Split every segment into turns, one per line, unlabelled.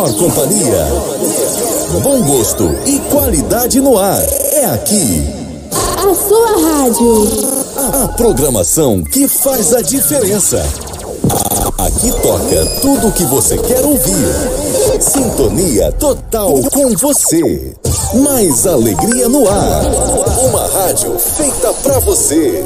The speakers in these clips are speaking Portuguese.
melhor companhia. Bom gosto e qualidade no ar. É aqui.
A sua rádio.
A programação que faz a diferença. Aqui toca tudo o que você quer ouvir. Sintonia total com você. Mais alegria no ar. Uma rádio feita pra você.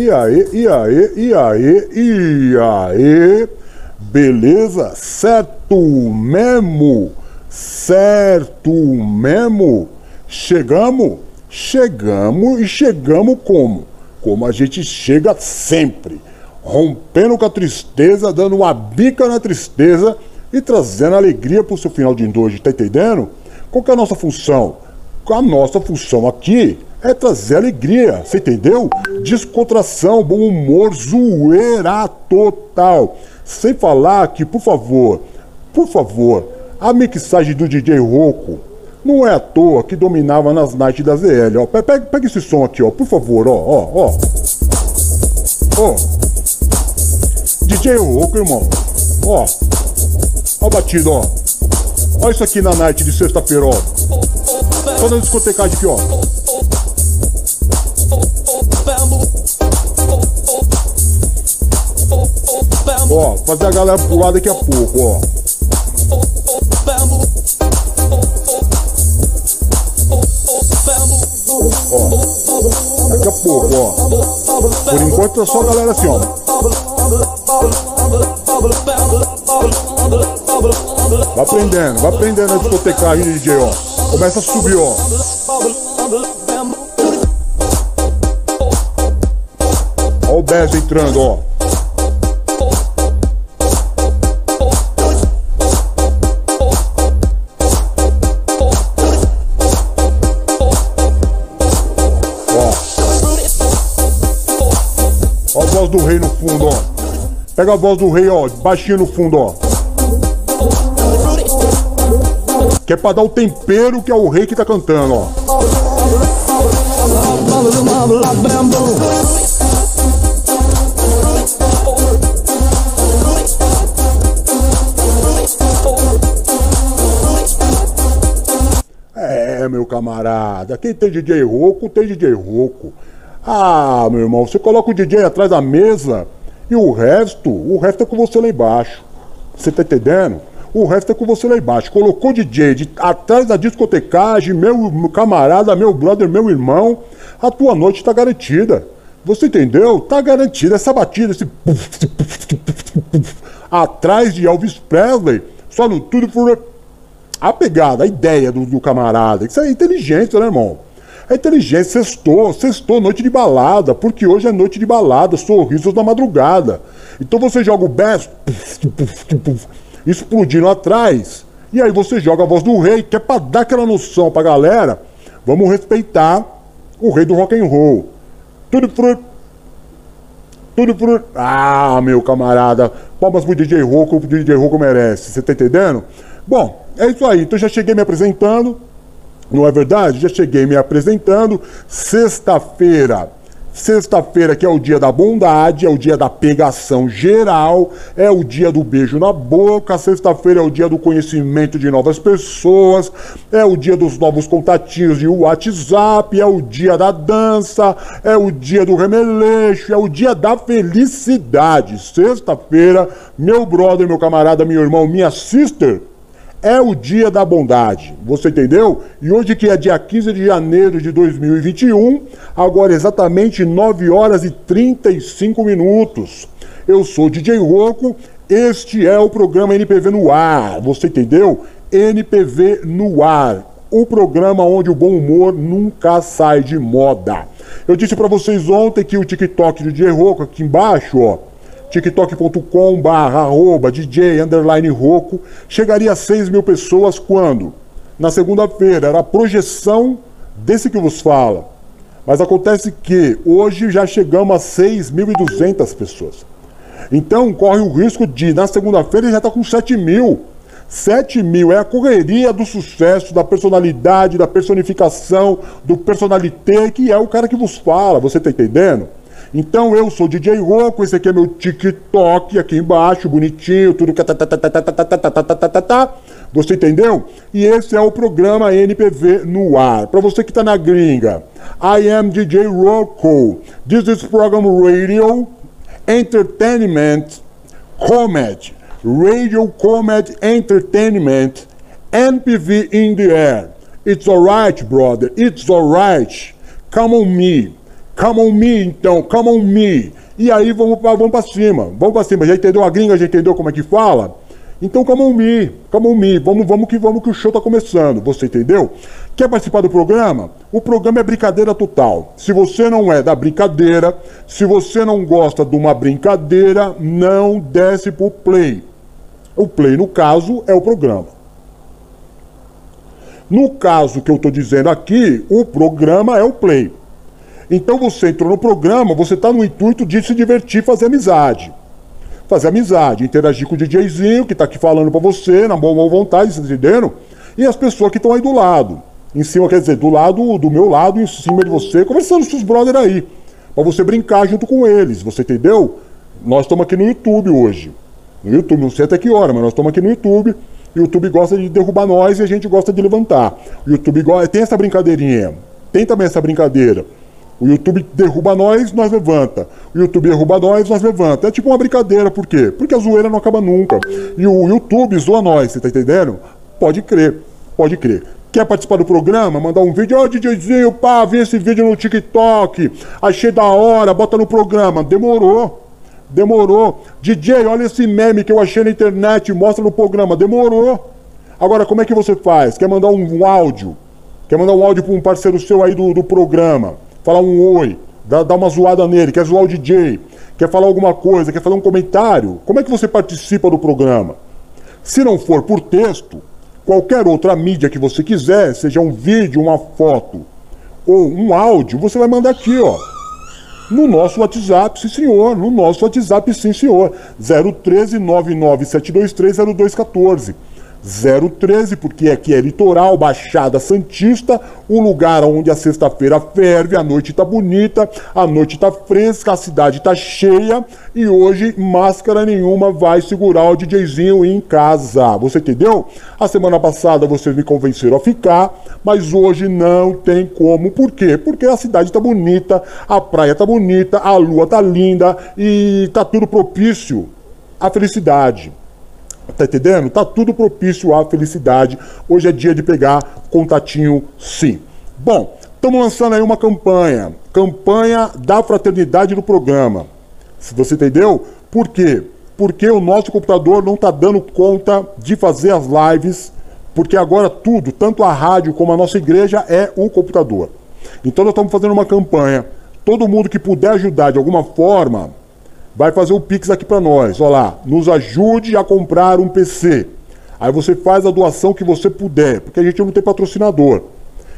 E aí, e aí, e aí, e aí, beleza? Certo mesmo? Certo mesmo? Chegamos? Chegamos e chegamos como? Como a gente chega sempre, rompendo com a tristeza, dando uma bica na tristeza e trazendo alegria pro seu final de hoje, tá entendendo? Qual que é a nossa função? A nossa função aqui é trazer alegria, você entendeu? Descontração, bom humor, zoeira total. Sem falar que, por favor, por favor, a mixagem do DJ Roco não é à toa que dominava nas nights da ZL, ó. Pega, pega esse som aqui, ó, por favor, ó, ó, ó. Ó. DJ Roco, irmão. Ó. Ó a batida, ó. Olha isso aqui na night de sexta-feira, ó. Só na discotecagem aqui, ó. Ó, fazer a galera pular daqui a pouco, ó. Ó, daqui a pouco, ó. Por enquanto é só a galera assim, ó. Vai aprendendo, vai aprendendo a discotecagem, DJ, ó. Começa a subir, ó. Ó o Bez entrando, ó. Voz do rei no fundo, ó. Pega a voz do rei, ó, baixinho no fundo, ó. Que é pra dar o tempero que é o rei que tá cantando, ó. É, meu camarada, quem tem DJ rouco, tem DJ rouco. Ah, meu irmão, você coloca o DJ atrás da mesa e o resto, o resto é com você lá embaixo. Você tá entendendo? O resto é com você lá embaixo. Colocou DJ de, atrás da discotecagem, meu, camarada, meu brother, meu irmão, a tua noite tá garantida. Você entendeu? Tá garantida essa batida, esse atrás de Elvis Presley, só no tudo por a pegada, a ideia do, do camarada. Isso é inteligência, né, irmão? É inteligência, sextou, sextou, noite de balada, porque hoje é noite de balada, sorrisos da madrugada. Então você joga o best, explodindo atrás, e aí você joga a voz do rei, que é pra dar aquela noção pra galera, vamos respeitar o rei do rock and roll. Tudo por... Tudo por... Ah, meu camarada, palmas pro DJ Roco, o DJ Roco merece, você tá entendendo? Bom, é isso aí, então já cheguei me apresentando, não é verdade? Já cheguei me apresentando. Sexta-feira, Sexta-feira, que é o dia da bondade, é o dia da pegação geral, é o dia do beijo na boca. Sexta-feira é o dia do conhecimento de novas pessoas, é o dia dos novos contatinhos de WhatsApp, é o dia da dança, é o dia do remeleixo, é o dia da felicidade. Sexta-feira, meu brother, meu camarada, meu irmão, minha sister, é o dia da bondade, você entendeu? E hoje que é dia 15 de janeiro de 2021, agora exatamente 9 horas e 35 minutos. Eu sou DJ Roco, este é o programa NPV no ar, você entendeu? NPV no ar, o programa onde o bom humor nunca sai de moda. Eu disse para vocês ontem que o TikTok do DJ Roco aqui embaixo, ó, tiktok.com arroba DJ underline Roco, chegaria a 6 mil pessoas quando? Na segunda-feira, era a projeção desse que vos fala. Mas acontece que hoje já chegamos a 6.200 pessoas. Então corre o risco de, na segunda-feira, já está com 7 mil. 7 mil é a correria do sucesso, da personalidade, da personificação, do personalité, que é o cara que vos fala, você está entendendo? Então eu sou DJ Roco, esse aqui é meu TikTok aqui embaixo, bonitinho, tudo Você entendeu? E esse é o programa NPV no ar. Para você que tá na gringa, I am DJ Roco. This is program radio, entertainment, comedy, radio comedy entertainment, NPV in the air. It's alright, brother. It's alright. Come on me. Come on me, então, come on me. E aí vamos pra, vamos pra cima, vamos pra cima. Já entendeu a gringa, já entendeu como é que fala? Então, come on me, come on me, vamos, vamos que vamos que o show tá começando, você entendeu? Quer participar do programa? O programa é brincadeira total. Se você não é da brincadeira, se você não gosta de uma brincadeira, não desce pro play. O play, no caso, é o programa. No caso que eu estou dizendo aqui, o programa é o play. Então você entrou no programa, você está no intuito de se divertir, fazer amizade. Fazer amizade, interagir com o DJzinho que está aqui falando para você, na boa vontade, vocês entenderam? E as pessoas que estão aí do lado. Em cima, quer dizer, do lado, do meu lado, em cima de você, conversando com os brothers aí. Para você brincar junto com eles, você entendeu? Nós estamos aqui no YouTube hoje. No YouTube, não sei até que hora, mas nós estamos aqui no YouTube. O YouTube gosta de derrubar nós e a gente gosta de levantar. O YouTube tem essa brincadeirinha. Tem também essa brincadeira. O YouTube derruba nós, nós levanta. O YouTube derruba nós, nós levanta. É tipo uma brincadeira, por quê? Porque a zoeira não acaba nunca. E o YouTube zoa nós, você tá entendendo? Pode crer, pode crer. Quer participar do programa? Mandar um vídeo, ô oh, DJzinho, pá, vi esse vídeo no TikTok, achei da hora, bota no programa. Demorou. Demorou. DJ, olha esse meme que eu achei na internet, mostra no programa. Demorou. Agora, como é que você faz? Quer mandar um, um áudio? Quer mandar um áudio para um parceiro seu aí do, do programa? Falar um oi, dar, dar uma zoada nele, quer zoar o DJ, quer falar alguma coisa, quer fazer um comentário, como é que você participa do programa? Se não for por texto, qualquer outra mídia que você quiser, seja um vídeo, uma foto ou um áudio, você vai mandar aqui, ó. No nosso WhatsApp, sim senhor. No nosso WhatsApp, sim senhor. 013 99723 0214. 013, porque aqui é litoral, Baixada Santista, um lugar onde a sexta-feira ferve, a noite tá bonita, a noite tá fresca, a cidade tá cheia e hoje máscara nenhuma vai segurar o DJzinho em casa. Você entendeu? A semana passada vocês me convenceram a ficar, mas hoje não tem como. Por quê? Porque a cidade tá bonita, a praia tá bonita, a lua tá linda e tá tudo propício à felicidade. Tá entendendo? Tá tudo propício à felicidade. Hoje é dia de pegar contatinho sim. Bom, estamos lançando aí uma campanha. Campanha da fraternidade do programa. Se você entendeu? Por quê? Porque o nosso computador não está dando conta de fazer as lives, porque agora tudo, tanto a rádio como a nossa igreja, é o computador. Então nós estamos fazendo uma campanha. Todo mundo que puder ajudar de alguma forma, vai fazer o Pix aqui para nós. Olha lá, nos ajude a comprar um PC. Aí você faz a doação que você puder, porque a gente não tem patrocinador.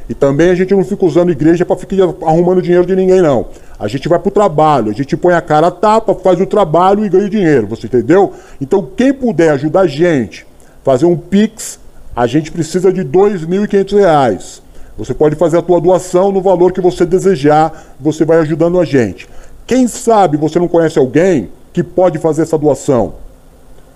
E também a gente não fica usando igreja para ficar arrumando dinheiro de ninguém, não. A gente vai pro trabalho, a gente põe a cara a tapa, faz o trabalho e ganha dinheiro, você entendeu? Então quem puder ajudar a gente, fazer um Pix, a gente precisa de R$ 2.500. Você pode fazer a tua doação no valor que você desejar, você vai ajudando a gente. Quem sabe você não conhece alguém que pode fazer essa doação?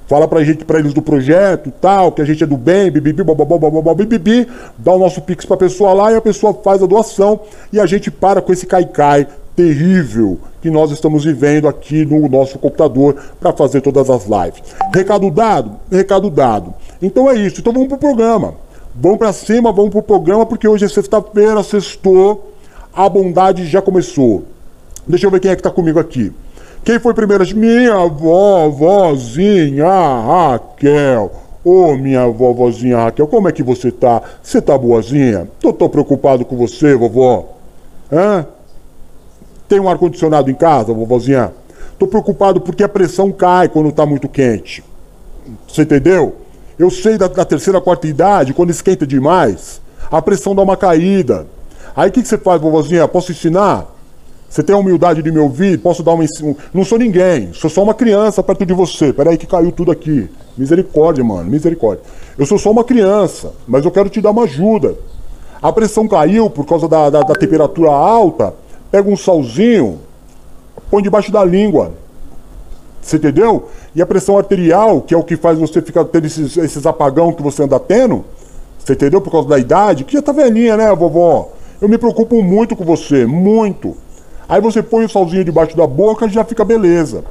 Fala pra gente, pra eles do projeto, tal, que a gente é do bem, bibibi, bababá, bibibi, dá o nosso pix pra pessoa lá e a pessoa faz a doação e a gente para com esse caicai terrível que nós estamos vivendo aqui no nosso computador para fazer todas as lives. Recado dado? Recado dado. Então é isso. Então vamos pro programa. Vamos para cima, vamos pro programa, porque hoje é sexta-feira, sextou, a bondade já começou. Deixa eu ver quem é que tá comigo aqui. Quem foi primeiro? Minha avó, vozinha Raquel. Ô, oh, minha vovozinha Raquel, como é que você tá? Você tá boazinha? Tô tão preocupado com você, vovó. Hã? Tem um ar-condicionado em casa, vovozinha? Tô preocupado porque a pressão cai quando tá muito quente. Você entendeu? Eu sei da, da terceira, quarta idade, quando esquenta demais, a pressão dá uma caída. Aí o que, que você faz, vovozinha? Posso ensinar? Você tem a humildade de me ouvir? Posso dar uma. Não sou ninguém, sou só uma criança perto de você. Peraí que caiu tudo aqui. Misericórdia, mano, misericórdia. Eu sou só uma criança, mas eu quero te dar uma ajuda. A pressão caiu por causa da, da, da temperatura alta. Pega um salzinho, põe debaixo da língua. Você entendeu? E a pressão arterial, que é o que faz você ficar tendo esses, esses apagão que você anda tendo, você entendeu? Por causa da idade, que já tá velhinha, né, vovó? Eu me preocupo muito com você, muito. Aí você põe o salzinho debaixo da boca e já fica beleza.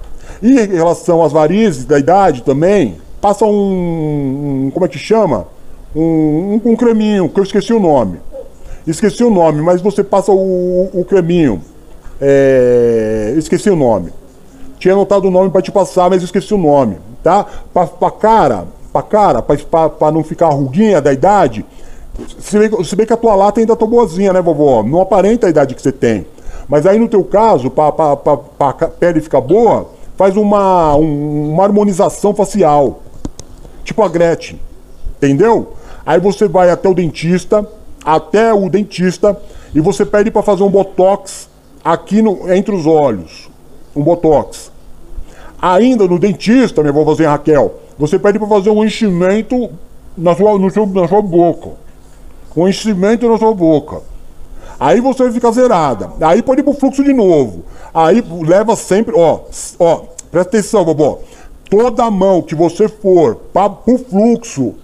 E em relação às varizes da idade também, passa um. um como é que chama? Um, um, um, creminho, que eu esqueci o nome. Esqueci o nome, mas você passa o, o creminho. É, esqueci o nome. Tinha anotado o nome para te passar, mas esqueci o nome, tá? Pra cara, pra cara, pra não ficar ruguinha da idade. Se bem, se bem que a tua lata ainda tá boazinha, né, vovó? Não aparenta a idade que você tem. Mas aí no teu caso, para a pele ficar boa, faz uma, um, uma harmonização facial. Tipo a Gretchen. Entendeu? Aí você vai até o dentista, até o dentista, e você pede para fazer um botox aqui no, entre os olhos. Um botox. Ainda no dentista, minha vovozinha Raquel, você pede para fazer um enchimento na sua, no seu, na sua boca. Um enchimento na sua boca. Aí você vai ficar zerada. Aí pode ir pro fluxo de novo. Aí leva sempre, ó, ó, presta atenção, vovó. Toda mão que você for para pro fluxo,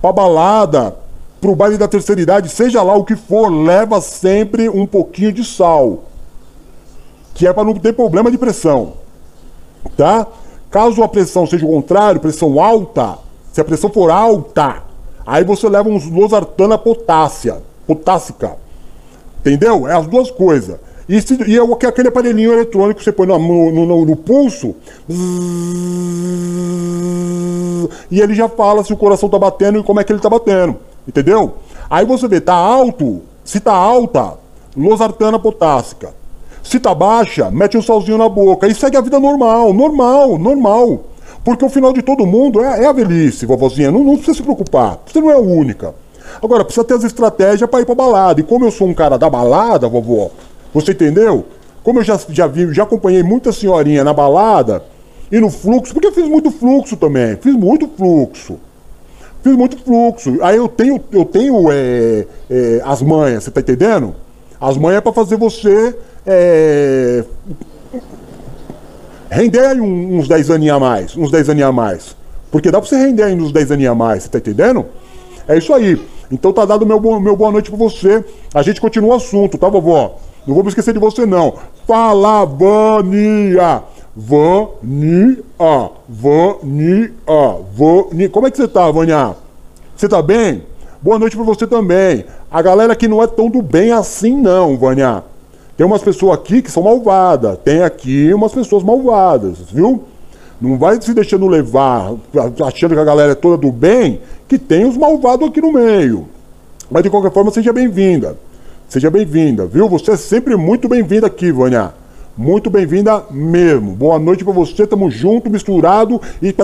pra balada, pro baile da terceira idade, seja lá o que for, leva sempre um pouquinho de sal. Que é para não ter problema de pressão. Tá? Caso a pressão seja o contrário, pressão alta, se a pressão for alta, aí você leva uns losartana potássea, potássica. Entendeu? É as duas coisas. E, se, e é aquele aparelhinho eletrônico que você põe no, no, no, no pulso. E ele já fala se o coração tá batendo e como é que ele tá batendo. Entendeu? Aí você vê, tá alto. Se tá alta, losartana potássica. Se tá baixa, mete um salzinho na boca. E segue a vida normal, normal, normal. Porque o final de todo mundo é, é a velhice, vovozinha. Não, não precisa se preocupar. Você não é a única. Agora, precisa ter as estratégias para ir pra balada. E como eu sou um cara da balada, vovó, você entendeu? Como eu já, já vi, já acompanhei muita senhorinha na balada e no fluxo, porque eu fiz muito fluxo também. Fiz muito fluxo. Fiz muito fluxo. Aí eu tenho, eu tenho é, é, as manhas, você tá entendendo? As manhas é pra fazer você é, render aí uns 10 aninhos a mais. Uns 10 aninhos a mais. Porque dá pra você render aí uns 10 aninhos a mais, você tá entendendo? É isso aí. Então tá dado meu, meu boa noite pra você. A gente continua o assunto, tá, vovó? Não vou me esquecer de você, não. Fala, Vania! Vania! Vania! Vania! Como é que você tá, Vania? Você tá bem? Boa noite pra você também. A galera que não é tão do bem assim, não, Vania. Tem umas pessoas aqui que são malvadas. Tem aqui umas pessoas malvadas, viu? Não vai se deixando levar, achando que a galera é toda do bem, que tem os malvados aqui no meio. Mas de qualquer forma, seja bem-vinda. Seja bem-vinda, viu? Você é sempre muito bem-vinda aqui, Vânia. Muito bem-vinda mesmo. Boa noite para você, tamo junto, misturado e.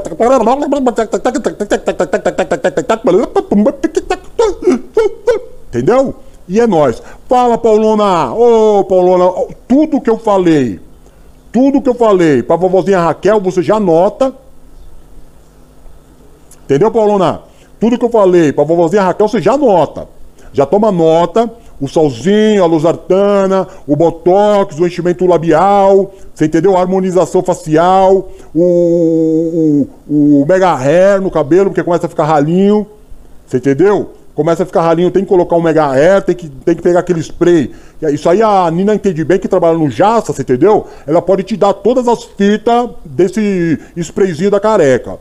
Entendeu? E é nós. Fala, Paulona! Ô, oh, Paulona, tudo que eu falei tudo que eu falei pra vovozinha Raquel, você já anota. Entendeu, Paulona? Tudo que eu falei pra vovozinha Raquel, você já anota. Já toma nota, o solzinho, a losartana, o botox, o enchimento labial, você entendeu? A harmonização facial, o, o, o mega hair no cabelo, porque começa a ficar ralinho, você entendeu? Começa a ficar ralinho, tem que colocar um mega hair, tem que, tem que pegar aquele spray. Isso aí a Nina entende bem que trabalha no Jassa, você entendeu? Ela pode te dar todas as fitas desse sprayzinho da careca.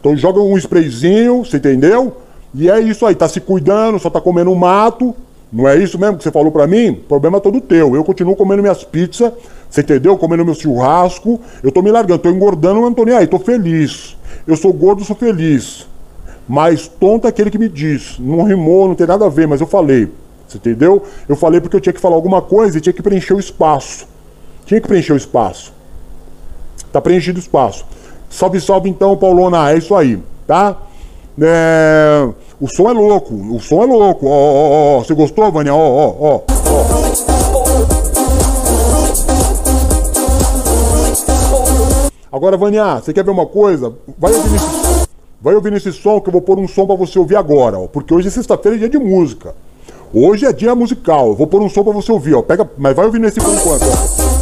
Então joga um sprayzinho, você entendeu? E é isso aí, tá se cuidando, só tá comendo mato. Não é isso mesmo que você falou pra mim? O problema é todo teu. Eu continuo comendo minhas pizzas, você entendeu? Comendo meu churrasco. Eu tô me largando, tô engordando, mas não tô nem aí, tô feliz. Eu sou gordo, sou feliz. Mas tonto é aquele que me diz. Não rimou, não tem nada a ver, mas eu falei. Você entendeu? Eu falei porque eu tinha que falar alguma coisa e tinha que preencher o espaço. Tinha que preencher o espaço. Tá preenchido o espaço. Salve, salve então, Paulona. É isso aí, tá? É... O som é louco, o som é louco. Ó, ó, ó. Você gostou, Vânia? Ó, ó, ó. Agora, Vânia, você quer ver uma coisa? Vai ouvir nesse Vai ouvir nesse som que eu vou pôr um som para você ouvir agora, ó, porque hoje é sexta-feira, é dia de música. Hoje é dia musical. Eu vou pôr um som para você ouvir, ó. Pega, mas vai ouvir nesse por enquanto, ó.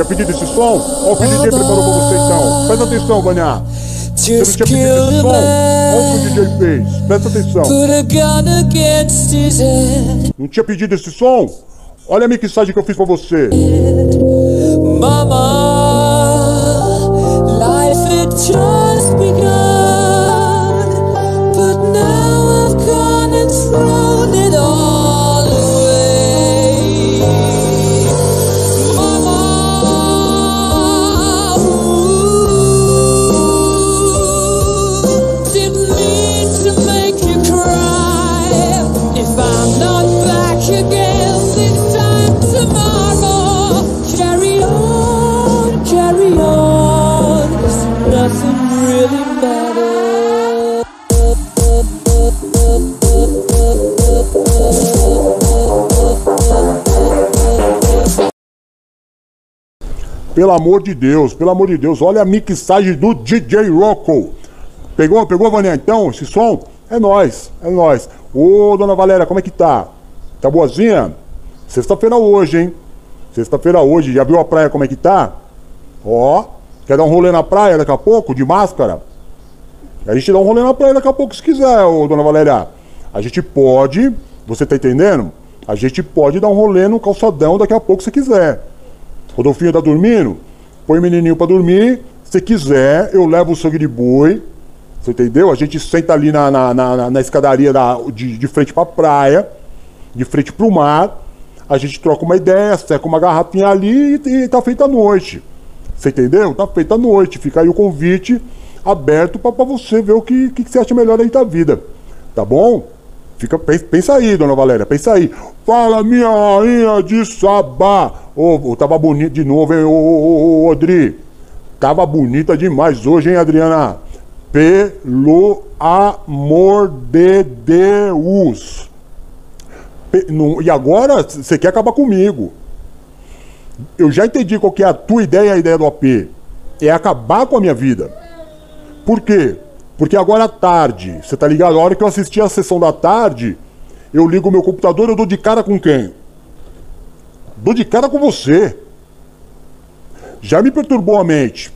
Tinha pedido esse som? Ó, o DJ preparou pra você então. Presta atenção, Vânia. Você não tinha pedido esse som? Olha o que o DJ fez. Presta atenção. Não tinha pedido esse som? Olha a mixagem que eu fiz pra você. Mama, life had just begun, Pelo amor de Deus, pelo amor de Deus, olha a mixagem do DJ Rocco. Pegou, pegou, Vaninha? Então, esse som? É nós, é nós. Ô, dona Valéria, como é que tá? Tá boazinha? Sexta-feira hoje, hein? Sexta-feira hoje, já viu a praia como é que tá? Ó, quer dar um rolê na praia daqui a pouco, de máscara? A gente dá um rolê na praia daqui a pouco se quiser, ô, dona Valéria. A gente pode, você tá entendendo? A gente pode dar um rolê no calçadão daqui a pouco se quiser. Rodolfinho tá dormindo? Põe o menininho para dormir. Se quiser, eu levo o sangue de boi. Você entendeu? A gente senta ali na, na, na, na escadaria da, de, de frente pra praia, de frente pro mar. A gente troca uma ideia, seca uma garrafinha ali e, e tá feita a noite. Você entendeu? Tá feita a noite. Fica aí o convite aberto para você ver o que, que, que você acha melhor aí da vida. Tá bom? Fica, pensa aí, dona Valéria, pensa aí. Fala, minha rainha de Sabá. Ô, oh, tava bonito de novo, hein, ô, ô, ô, Odri. Tava bonita demais hoje, hein, Adriana? Pelo amor de Deus. E agora você quer acabar comigo. Eu já entendi qual que é a tua ideia e a ideia do AP. É acabar com a minha vida. Por quê? Porque agora à tarde, você tá ligado? A hora que eu assisti a sessão da tarde, eu ligo o meu computador eu dou de cara com quem? Dou de cara com você. Já me perturbou a mente.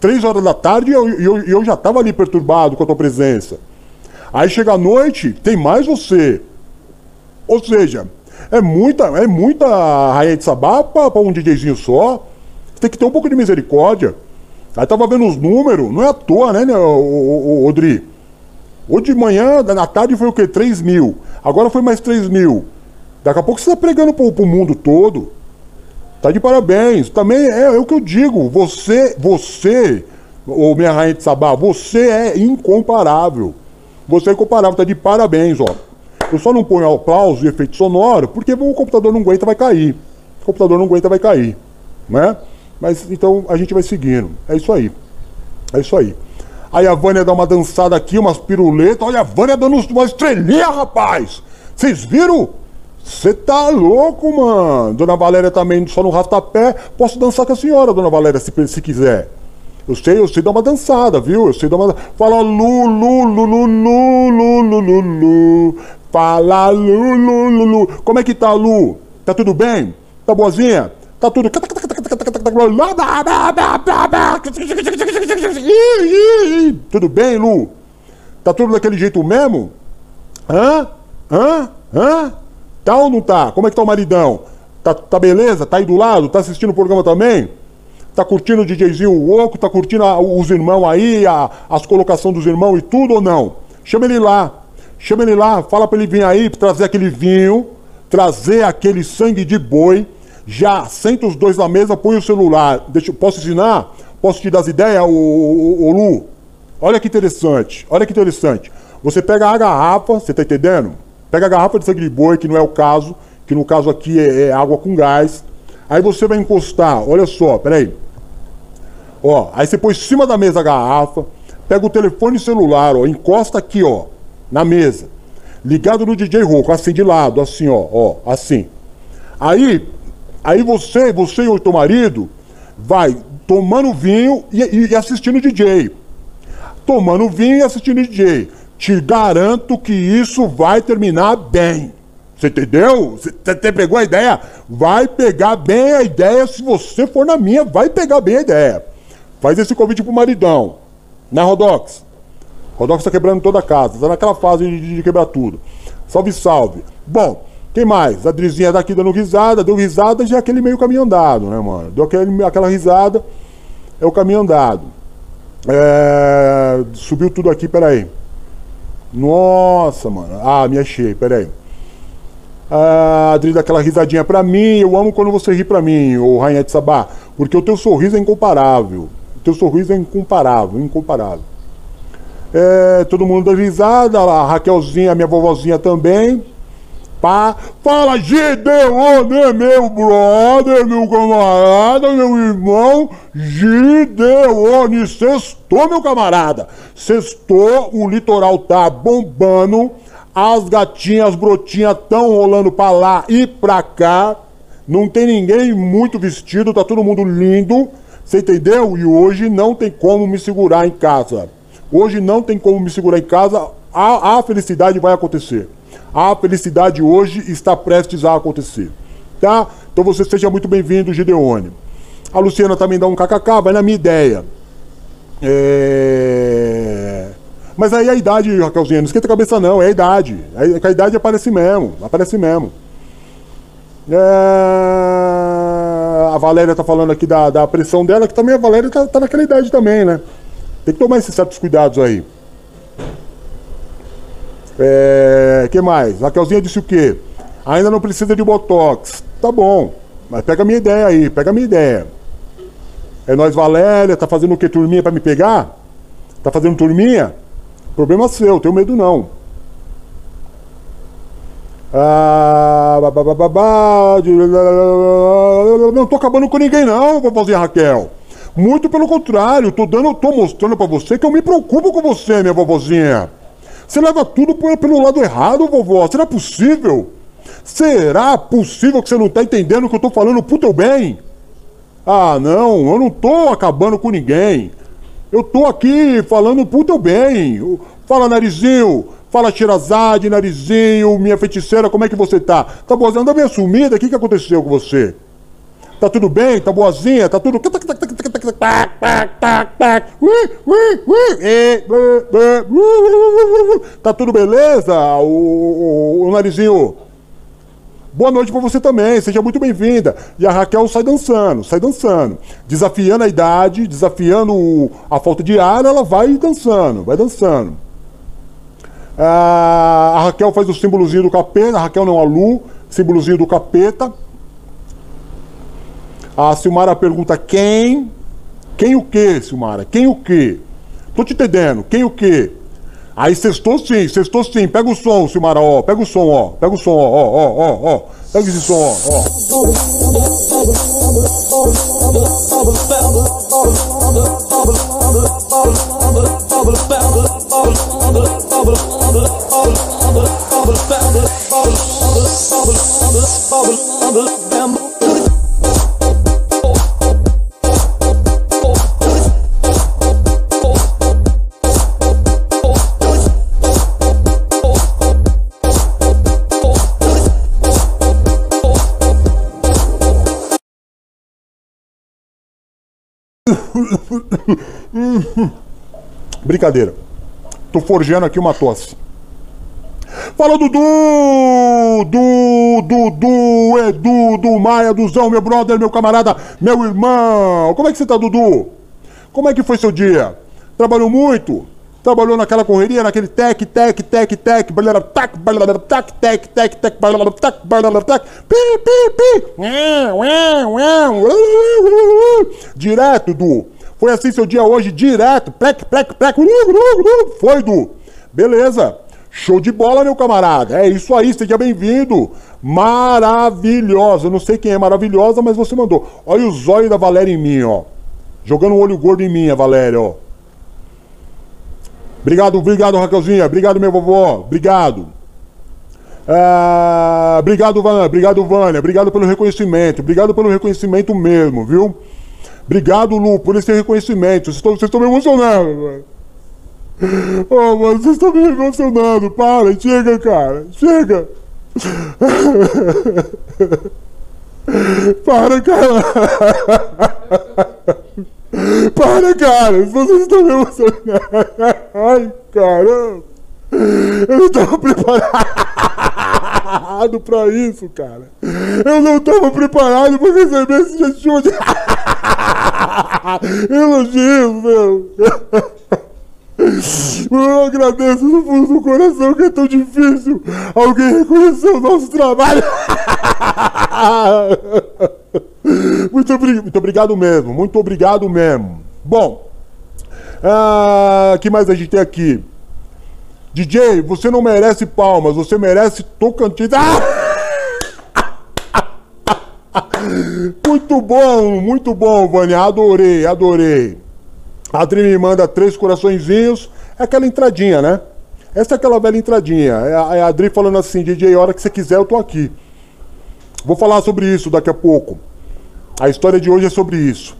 Três horas da tarde e eu, eu, eu já tava ali perturbado com a tua presença. Aí chega a noite, tem mais você. Ou seja, é muita, é muita rainha de sabá pra um DJzinho só. Tem que ter um pouco de misericórdia. Aí tava vendo os números, não é à toa, né, né Odri? Hoje de manhã, na tarde foi o quê? 3 mil. Agora foi mais 3 mil. Daqui a pouco você tá pregando pro, pro mundo todo. Tá de parabéns. Também é, é o que eu digo. Você, você, ô minha rainha de sabá, você é incomparável. Você é incomparável, tá de parabéns, ó. Eu só não ponho aplauso e efeito sonoro porque o computador não aguenta, vai cair. O computador não aguenta, vai cair. Né? Mas então a gente vai seguindo. É isso aí. É isso aí. Aí a Vânia dá uma dançada aqui, umas piruletas. Olha a Vânia dando uma estrelinha, rapaz! Vocês viram? Você tá louco, mano. Dona Valéria também só no rastapé. Posso dançar com a senhora, dona Valéria, se, se quiser. Eu sei, eu sei dar uma dançada, viu? Eu sei dar uma. Fala lu, lu, lu, lu, lu, lu, lu, lu. Fala lu, lu, lu, lu. Como é que tá, Lu? Tá tudo bem? Tá boazinha? Tá tudo. Tudo bem, Lu? Tá tudo daquele jeito mesmo? Hã? Hã? Hã? Tá ou não tá? Como é que tá o maridão? Tá, tá beleza? Tá aí do lado? Tá assistindo o programa também? Tá curtindo o DJzinho Oco? Tá curtindo a- os irmãos aí, a- as colocações dos irmãos e tudo ou não? Chama ele lá. Chama ele lá, fala pra ele vir aí, trazer aquele vinho, trazer aquele sangue de boi. Já senta os dois na mesa, põe o celular. Deixa, posso ensinar? Posso te dar as ideias, ô, Lu? Olha que interessante, olha que interessante. Você pega a garrafa, você tá entendendo? Pega a garrafa de sangue de boi, que não é o caso, que no caso aqui é, é água com gás. Aí você vai encostar, olha só, peraí. Ó, aí você põe em cima da mesa a garrafa, pega o telefone celular, ó, encosta aqui, ó, na mesa. Ligado no DJ Roco, assim de lado, assim, ó, ó, assim. Aí, aí você, você e o teu marido vai tomando vinho e, e- assistindo DJ. Tomando vinho e assistindo DJ. Te garanto que isso vai terminar bem. Você entendeu? Você você pegou a ideia? Vai pegar bem a ideia. Se você for na minha, vai pegar bem a ideia. Faz esse convite pro maridão. Né, Rodox? Rodox tá quebrando toda a casa. Tá naquela fase de, de quebrar tudo. Salve, salve. Bom, quem mais? A Drizinha daqui dando risada. Deu risada já é aquele meio caminho andado, né, mano? Deu aquele, aquela risada. É o caminho andado. É, subiu tudo aqui, peraí. Nossa, mano. Ah, me achei, peraí. Ah, Adri dá aquela risadinha pra mim. Eu amo quando você ri pra mim, ô Rainha de Sabá. Porque o teu sorriso é incomparável. O teu sorriso é incomparável, incomparável. É, todo mundo dá risada. A Raquelzinha, minha vovozinha também. Pá. Fala, Gideone, meu brother, meu camarada, meu irmão. Gideone, sextou, meu camarada. Sextou, o litoral tá bombando. As gatinhas, as brotinhas tão rolando pra lá e pra cá. Não tem ninguém muito vestido, tá todo mundo lindo. Você entendeu? E hoje não tem como me segurar em casa. Hoje não tem como me segurar em casa. A, a felicidade vai acontecer. A felicidade hoje está prestes a acontecer. Tá? Então você seja muito bem-vindo, Gideone. A Luciana também dá um kkk, vai na minha ideia. É... Mas aí é a idade, Raquelzinha, não esquenta a cabeça não, é a idade. É que a idade aparece mesmo, aparece mesmo. É... A Valéria tá falando aqui da, da pressão dela, que também a Valéria tá, tá naquela idade também, né? Tem que tomar esses certos cuidados aí. É, que mais? Raquelzinha disse o quê? Ainda não precisa de Botox. Tá bom, mas pega a minha ideia aí, pega a minha ideia. É nós, Valéria, tá fazendo o quê? Turminha pra me pegar? Tá fazendo turminha? Problema seu, tenho medo não. Ah, ba, ba, ba, ba, de- não tô acabando com ninguém não, vovozinha Raquel. Muito pelo contrário, tô dando, tô mostrando para você que eu me preocupo com você, minha vovozinha. Você leva tudo pelo lado errado, vovó. Será possível? Será possível que você não está entendendo o que eu estou falando pro teu bem? Ah, não, eu não estou acabando com ninguém. Eu estou aqui falando pro teu bem. Fala, narizinho. Fala, Tirazade, narizinho, minha feiticeira, como é que você tá? Tá boazinha? Anda bem assumida, o que, que aconteceu com você? Tá tudo bem? Tá boazinha? Tá tudo. Tá tudo beleza? O, o, o narizinho. Boa noite para você também, seja muito bem-vinda. E a Raquel sai dançando, sai dançando. Desafiando a idade, desafiando a falta de ar, ela vai dançando, vai dançando. Ah, a Raquel faz o símbolozinho do capeta, a Raquel não, a Lu, símbolozinho do capeta. A Silmara pergunta quem? Quem o que, Silmara? Quem o que? Tô te entendendo, quem o que? Aí sextou sim, sextou sim. Pega o som, Silmara, ó. Pega o som, ó. Pega o som, ó, ó, ó, ó, ó. Pega esse som, ó, ó. Brincadeira. Tô forjando aqui uma tosse. Fala Dudu! Du, Dudu, Edu, do Maia, Duzão, meu brother, meu camarada, meu irmão. Como é que você tá, Dudu? Como é que foi seu dia? Trabalhou muito? Trabalhou naquela correria, naquele tec, tec, tec, tec, balera, tac, balera, tac, tec, tec, tec, balera, tac, balera, tac, pi, pi, pi, direto, Du. Foi assim seu dia hoje, direto, plec, plec, plec, foi, Du. Beleza. Show de bola, meu camarada. É isso aí, seja bem-vindo. Maravilhosa. Não sei quem é maravilhosa, mas você mandou. Olha o zóio da Valéria em mim, ó. Jogando um olho gordo em mim, a Valéria, ó. Obrigado, obrigado, Raquelzinha. Obrigado, meu vovó. Obrigado. Ah, obrigado, Vânia. Obrigado, Vânia. Obrigado pelo reconhecimento. Obrigado pelo reconhecimento mesmo, viu? Obrigado, Lu, por esse reconhecimento. Vocês estão, me emocionando. Oh, mano, vocês estão me emocionando. Para, chega, cara. Chega. Para, cara. Para, cara! Vocês estão me emocionando! Ai, caramba! Eu não estava preparado pra isso, cara! Eu não estava preparado pra receber esse gestor de elogios, meu! Eu agradeço no fundo do coração que é tão difícil alguém reconhecer o nosso trabalho. Muito, muito obrigado mesmo, muito obrigado mesmo. Bom, o ah, que mais a gente tem aqui? DJ, você não merece palmas, você merece Tocantins. Ah! Muito bom, muito bom, Vânia. Adorei, adorei. A Adri me manda três coraçõezinhos. É aquela entradinha, né? Essa é aquela velha entradinha. É a, é Adri falando assim, DJ, a hora que você quiser, eu tô aqui. Vou falar sobre isso daqui a pouco. A história de hoje é sobre isso.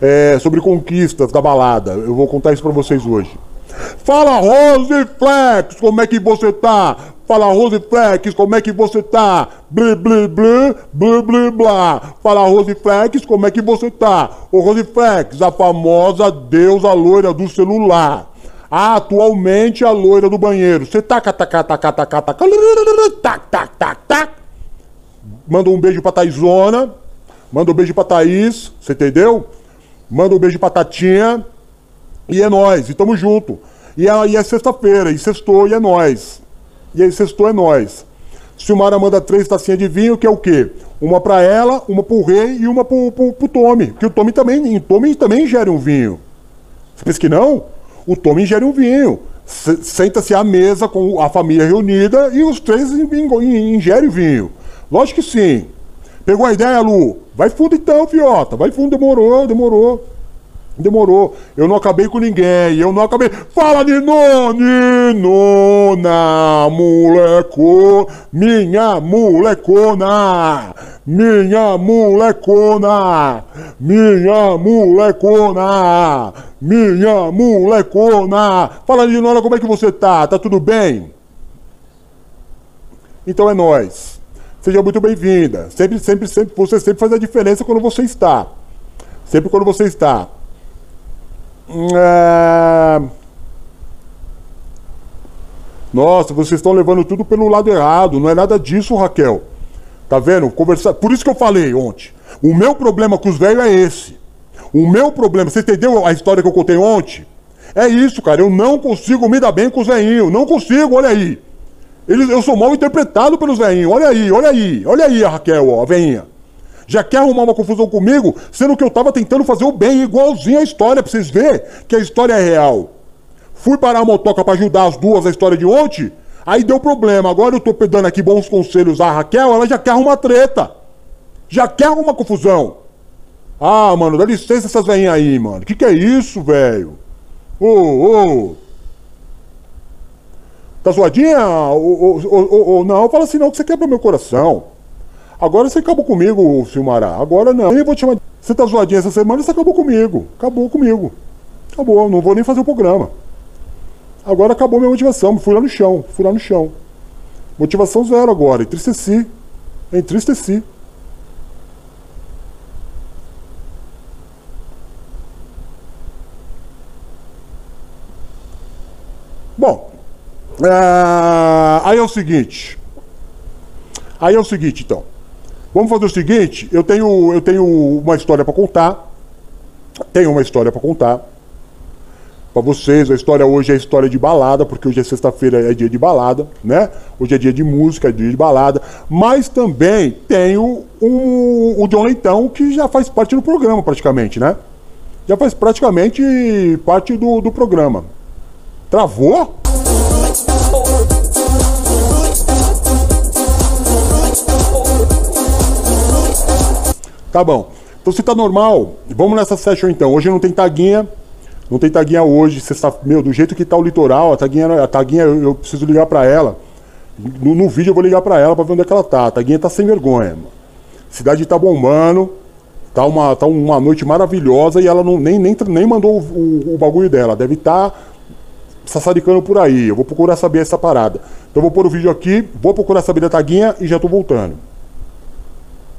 É sobre conquistas da balada. Eu vou contar isso pra vocês hoje. Fala Rose Flex, como é que você tá? Fala Rose Flex, como é que você tá? Blá blá blá, blá blá blá. Fala Rose Flex, como é que você tá? Ô Rose Flex, a famosa deusa loira do celular. Atualmente a loira do banheiro. Você taca, taca, taca, taca, taca, tac, tac, tac, tac. Manda um beijo pra Taizona. Manda um beijo pra Thaís, você entendeu? Manda um beijo pra Tatinha. E é nós, e tamo junto. E é, é sexta-feira, e sextou, e é nós. E aí sextou é nós. Silmara manda três tacinhas de vinho, que é o quê? Uma para ela, uma pro rei e uma pro, pro, pro Tommy. O Tommy também, o Tommy também ingere um vinho. Você pensa que não? O Tommy ingere um vinho. Senta-se à mesa com a família reunida e os três ingerem vinho. Lógico que sim. Pegou a ideia, Lu? Vai fundo então, fiota. Vai fundo, demorou, demorou. Demorou. Eu não acabei com ninguém. Eu não acabei. Fala, Nino! Ninona! Moleco! Minha molecona! Minha molecona! Minha molecona! Minha molecona! Fala, Ninona, como é que você tá? Tá tudo bem? Então é nós. Seja muito bem-vinda. Sempre, sempre, sempre, você sempre faz a diferença quando você está. Sempre quando você está. É... Nossa, vocês estão levando tudo pelo lado errado. Não é nada disso, Raquel. Tá vendo? Conversar. Por isso que eu falei ontem. O meu problema com os velhos é esse. O meu problema, você entendeu a história que eu contei ontem? É isso, cara. Eu não consigo me dar bem com os velhinhos. Não consigo, olha aí. Eles, eu sou mal interpretado pelos velhinhos. Olha aí, olha aí. Olha aí a Raquel, ó, a velhinha. Já quer arrumar uma confusão comigo, sendo que eu tava tentando fazer o bem, igualzinho a história, pra vocês verem que a história é real. Fui parar a motoca para ajudar as duas a história de ontem, aí deu problema. Agora eu tô dando aqui bons conselhos à Raquel, ela já quer arrumar treta. Já quer arrumar confusão. Ah, mano, dá licença essas velhinhas aí, mano. Que que é isso, velho? Ô, ô. Tá zoadinha? Ô, não, fala assim não, que você quebra meu coração. Agora você acabou comigo, Silmará. Agora não. Eu vou te chamar. Você tá zoadinha essa semana, você acabou comigo. Acabou comigo. Acabou, não vou nem fazer o programa. Agora acabou minha motivação. Fui lá no chão. Fui lá no chão. Motivação zero agora. Entristeci. Entristeci. Bom, é... aí é o seguinte. Aí é o seguinte, então. Vamos fazer o seguinte, eu tenho, eu tenho uma história para contar. Tenho uma história para contar para vocês. A história hoje é história de balada, porque hoje é sexta-feira, é dia de balada, né? Hoje é dia de música, é dia de balada. Mas também tenho um, o John Leitão, que já faz parte do programa, praticamente, né? Já faz praticamente parte do, do programa. Travou? Tá bom. Então se tá normal, vamos nessa session então. Hoje não tem taguinha. Não tem taguinha hoje. Está, meu, do jeito que tá o litoral, a taguinha, a taguinha eu, eu preciso ligar para ela. No, no, vídeo eu vou ligar para ela para ver onde é que ela tá. A taguinha tá sem vergonha. Mano. Cidade tá bombando. Tá uma, tá uma noite maravilhosa e ela não, nem, nem, nem mandou o, o, o bagulho dela. Deve estar tá sassaricando por aí. Eu vou procurar saber essa parada. Então eu vou pôr o vídeo aqui, vou procurar saber da taguinha e já tô voltando.